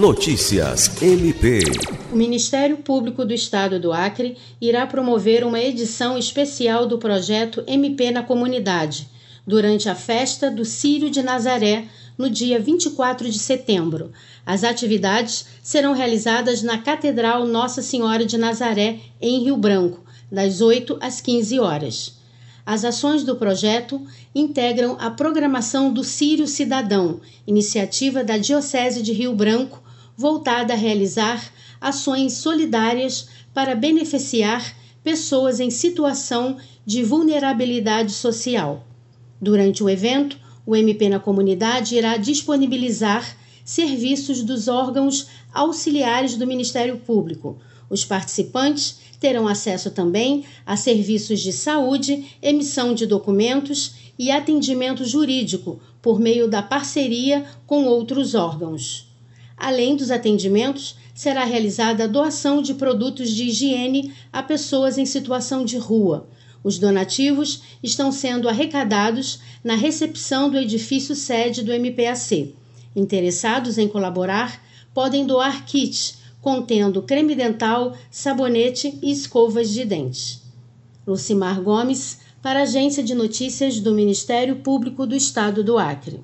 Notícias MP. O Ministério Público do Estado do Acre irá promover uma edição especial do projeto MP na Comunidade, durante a festa do Círio de Nazaré, no dia 24 de setembro. As atividades serão realizadas na Catedral Nossa Senhora de Nazaré, em Rio Branco, das 8 às 15 horas. As ações do projeto integram a programação do Sírio Cidadão, iniciativa da Diocese de Rio Branco, voltada a realizar ações solidárias para beneficiar pessoas em situação de vulnerabilidade social. Durante o evento, o MP na Comunidade irá disponibilizar serviços dos órgãos auxiliares do Ministério Público. Os participantes terão acesso também a serviços de saúde, emissão de documentos e atendimento jurídico por meio da parceria com outros órgãos. Além dos atendimentos, será realizada a doação de produtos de higiene a pessoas em situação de rua. Os donativos estão sendo arrecadados na recepção do edifício sede do MPAC. Interessados em colaborar podem doar kits contendo creme dental, sabonete e escovas de dentes. Lucimar Gomes, para a Agência de Notícias do Ministério Público do Estado do Acre.